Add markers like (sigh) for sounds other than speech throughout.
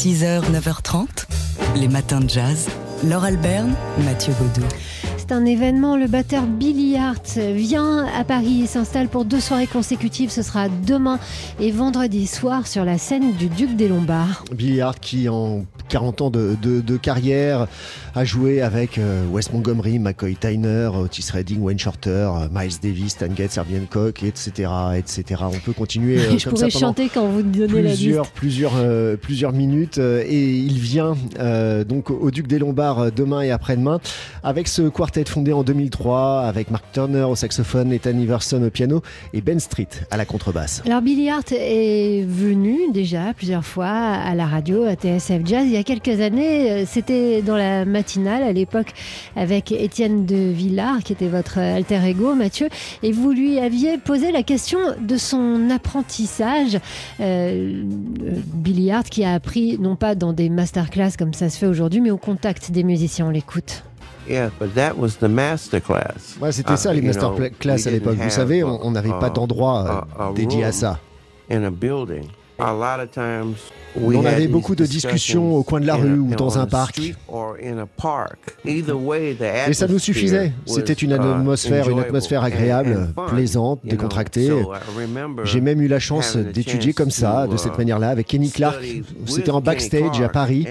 6h, 9h30, les matins de jazz. Laure Alberne, Mathieu Baudou. C'est un événement. Le batteur Billy Hart vient à Paris et s'installe pour deux soirées consécutives. Ce sera demain et vendredi soir sur la scène du Duc des Lombards. Billy Hart qui en 40 ans de, de- de carrière a joué avec euh, Wes Montgomery, McCoy Tyner, Otis Redding, Wayne Shorter, euh, Miles Davis, Stan Getz, Herbie Hancock, etc., etc. On peut continuer (laughs) euh, Je comme pourrais ça pendant chanter quand vous donnez la plusieurs, liste. plusieurs, euh, plusieurs minutes euh, et il vient euh, donc au Duc des Lombards demain et après-demain avec ce quartet fondé en 2003 avec Mark Turner au saxophone, Ethan Iverson au piano et Ben Street à la contrebasse. Alors Billy Hart est venu déjà plusieurs fois à la radio, à TSF Jazz. Il y a quelques années, euh, c'était dans la matinale à l'époque avec Étienne de Villard, qui était votre alter ego, Mathieu. Et vous lui aviez posé la question de son apprentissage. Euh, euh, Billy Hart qui a appris, non pas dans des masterclass comme ça se fait aujourd'hui, mais au contact des musiciens. On l'écoute. Yeah, but that was the master class. Ouais, c'était Uh, ça les you know, masterclass à l'époque. Vous savez, on n'avait uh, pas d'endroit euh, dédié à ça. In a building. A lot of times we On had avait beaucoup de discussions au coin de la rue ou dans on un parc. street or in a park. Either way, the Et ça nous atmosphere suffisait. was, C'était une uh, atmosphère, une atmosphère agréable, plaisante, décontractée. J'ai même eu la chance d'étudier comme ça, to, de cette uh, manière-là, avec Kenny Clark. C'était en backstage à Paris.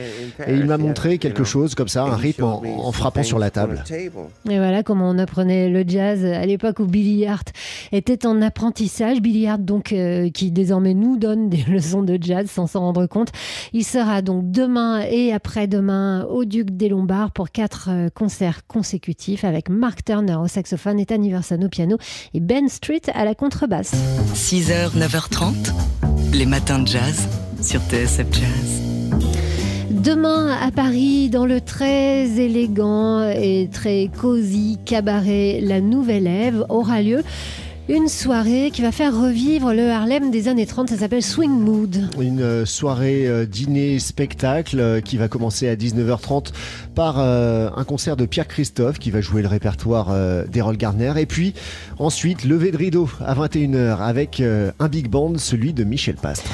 Et il m'a Paris, montré quelque chose comme ça, un And he rythme en, frappant sur la table. Et voilà comment on apprenait le jazz à l'époque où Billy Hart était en apprentissage. Billy Hart, donc, euh, qui désormais nous donne des (laughs) leçons de jazz sans s'en rendre compte. Il sera donc demain et après-demain au Duc des Lombards pour quatre euh, concerts consécutifs avec Mark Turner au saxophone, Ethan Iverson au piano et Ben Street à la contrebasse. 6h, 9h30, les matins de jazz sur TSF Jazz. Demain à Paris, dans le très élégant et très cosy cabaret La Nouvelle Ève, aura lieu une soirée qui va faire revivre le Harlem des années 30. Ça s'appelle Swing Mood. Une euh, soirée euh, dîner-spectacle euh, qui va commencer à 19h30 par un concert de Pierre Christophe qui va jouer le répertoire d'Errol Garner. Et puis ensuite, lever de rideau à 21h avec un big band, celui de Michel Pastre.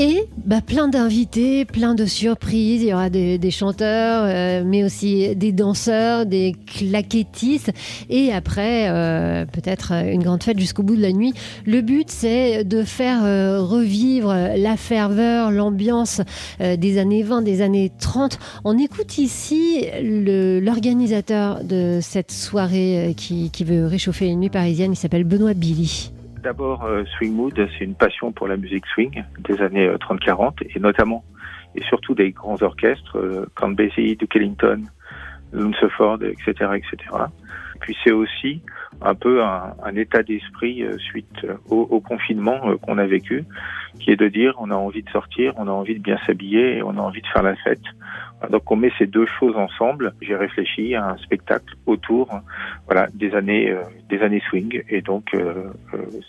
Et bah, plein d'invités, plein de surprises. Il y aura des, chanteurs, euh, mais aussi des danseurs, des claquettistes. Et après, euh, peut-être une grande fête jusqu'au bout de la nuit. Le but, c'est de faire euh, revivre la ferveur, l'ambiance euh, des années 20, des années 30. On écoute ici l'organisateur de cette soirée qui, qui veut réchauffer les nuits parisiennes. Il s'appelle Benoît Billy. D'abord, euh, Swing Mood, c'est une passion pour la musique swing des années euh, 30-40 et notamment et surtout des grands orchestres, euh, Count Basie, Duke Ellington, Lunsford, etc., etc. Puis c'est aussi un peu un, un état d'esprit euh, suite euh, au, au confinement euh, qu'on a vécu, qui est de dire on a envie de sortir, on a envie de bien s'habiller on a envie de faire la fête. Donc on met ces deux choses ensemble. J'ai réfléchi à un spectacle autour, voilà, des années, euh, des années swing, et donc euh,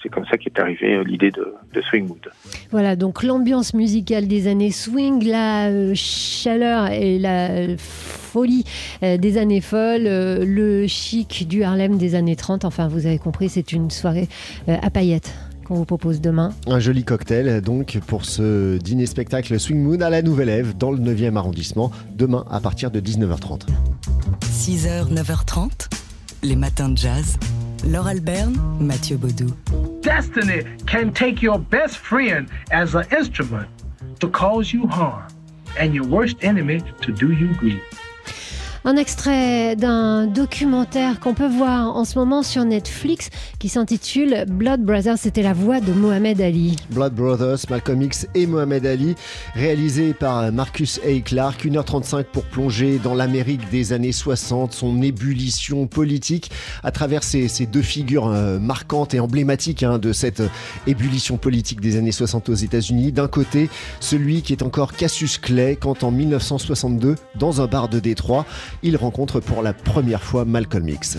c'est comme ça qu'est arrivée l'idée de, de Swing Mood. Voilà, donc l'ambiance musicale des années swing, la chaleur et la folie des années folles, le chic du Harlem des années 30. Enfin, vous avez compris, c'est une soirée euh, à paillettes qu'on vous propose demain. Un joli cocktail donc pour ce dîner-spectacle Swing Moon à la Nouvelle Ève dans le 9e arrondissement demain à partir de 19h30. 6h, 9h30, les matins de jazz. Laure Alberne, Mathieu Baudou. Destiny can take your best friend as an instrument to cause you harm, and your worst enemy to do you good. Un extrait d'un documentaire qu'on peut voir en ce moment sur Netflix qui s'intitule Blood Brothers. C'était la voix de Mohamed Ali. Blood Brothers, Malcolm X et Mohamed Ali, réalisé par Marcus A. Clarke, 1h35 pour plonger dans l'Amérique des années 60, son ébullition politique, à travers ces, ces deux figures euh, marquantes et emblématiques hein, de cette ébullition politique des années 60 aux États-Unis. D'un côté, celui qui est encore Cassius Clay, quand en 1962, dans un bar de Détroit, il rencontre pour la première fois Malcolm X.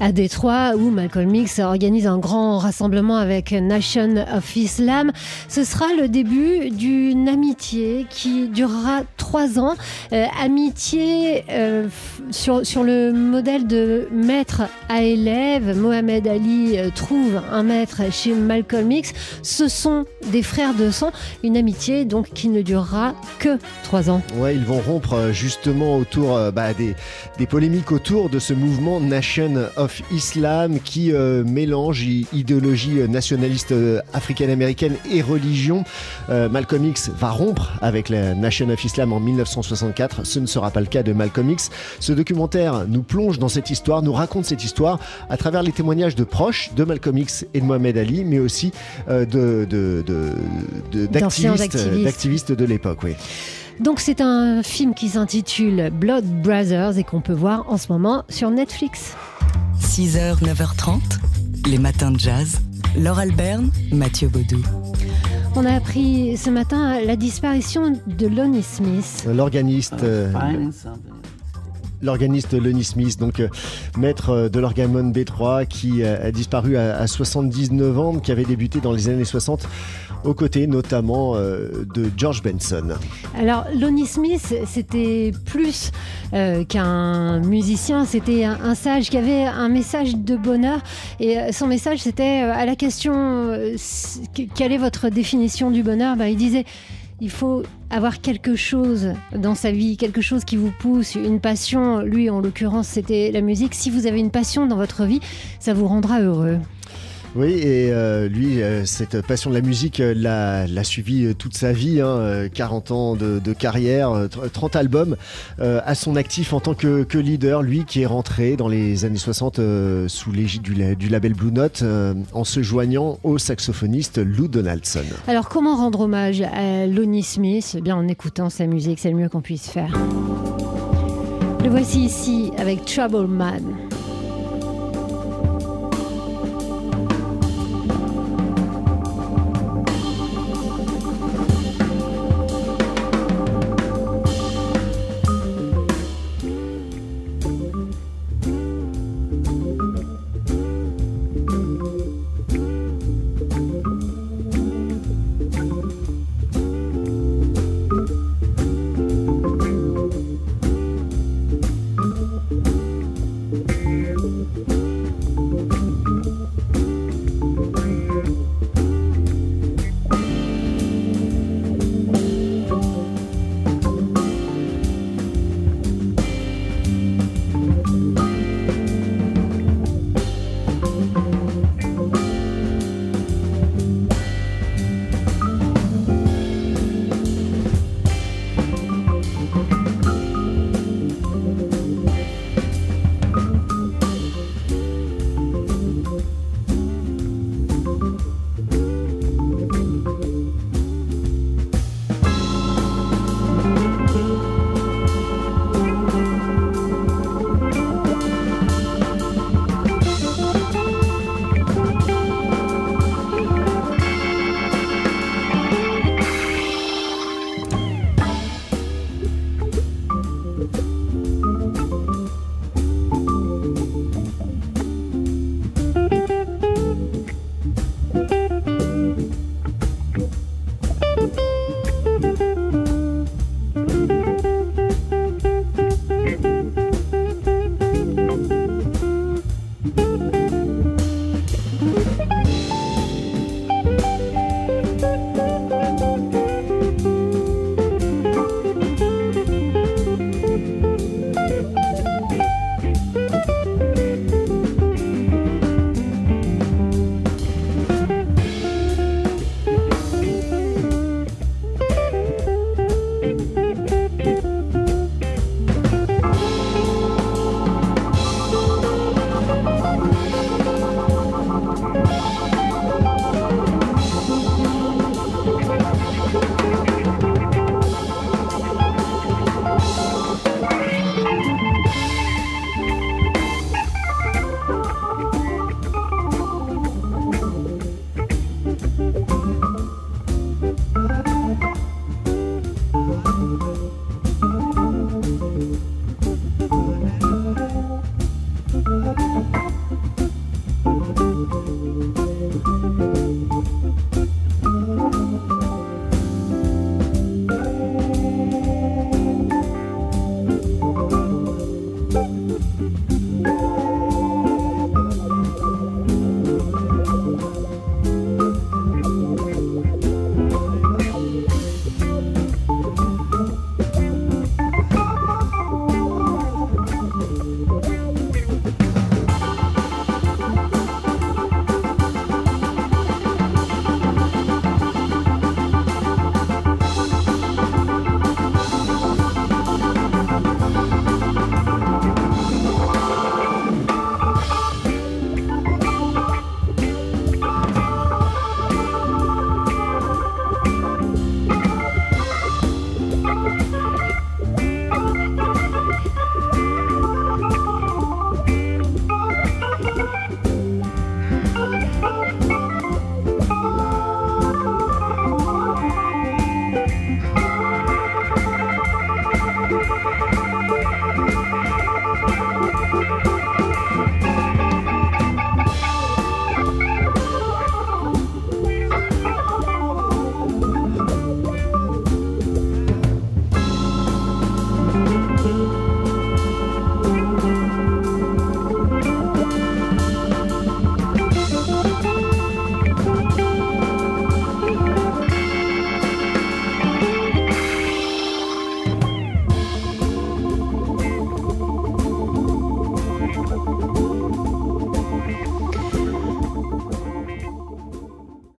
À Détroit, où Malcolm X organise un grand rassemblement avec Nation of Islam, ce sera le début d'une amitié qui durera trois ans. Euh, amitié euh, sur, sur le modèle de maître à élève. Mohamed Ali euh, trouve un maître chez Malcolm X. Ce sont des frères de sang. Une amitié donc qui ne durera que trois ans. Ouais, ils vont rompre justement autour bah, des, des polémiques autour de ce mouvement Nation of Islam qui euh, mélange idéologie nationaliste euh, africaine-américaine et religion. Euh, Malcolm X va rompre avec la Nation of Islam en 1964. Ce ne sera pas le cas de Malcolm X. Ce documentaire nous plonge dans cette histoire, nous raconte cette histoire à travers les témoignages de proches de Malcolm X et de Mohamed Ali, mais aussi euh, de, de, de- de- D'anciens d'activistes, activistes. d'activistes de l'époque. Oui. Donc c'est un film qui s'intitule Blood Brothers et qu'on peut voir en ce moment sur Netflix. 6h, 9h30, les matins de jazz. Laure Alberne, Mathieu Baudou. On a appris ce matin la disparition de Lonnie Smith. L'organiste. euh. L'organiste Lenny Smith, donc euh, maître euh, de l'orgamon B3, qui euh, a disparu à, à 79 ans, qui avait débuté dans les années 60, aux côtés notamment de George Benson. Alors Lonnie Smith, c'était plus qu'un musicien, c'était un, sage qui avait un message de bonheur. Et son message, c'était à la question quelle est votre définition du bonheur? Ben, Il disait il faut avoir quelque chose dans sa vie, quelque chose qui vous pousse, une passion. Lui, en l'occurrence, c'était la musique. Si vous avez une passion dans votre vie, ça vous rendra heureux. Oui, et euh, lui, euh, cette passion de la musique euh, l'a l'a suivi toute sa vie, hein, euh, 40 ans de, carrière, euh, tr- 30 albums à son actif en tant que, leader, lui qui est rentré dans les années 60 euh, sous l'égide du, la- du label Blue Note en se joignant au saxophoniste Lou Donaldson. Alors, comment rendre hommage à Lonnie Smith? Eh bien, en écoutant sa musique, c'est le mieux qu'on puisse faire. Le voici ici avec Trouble Man.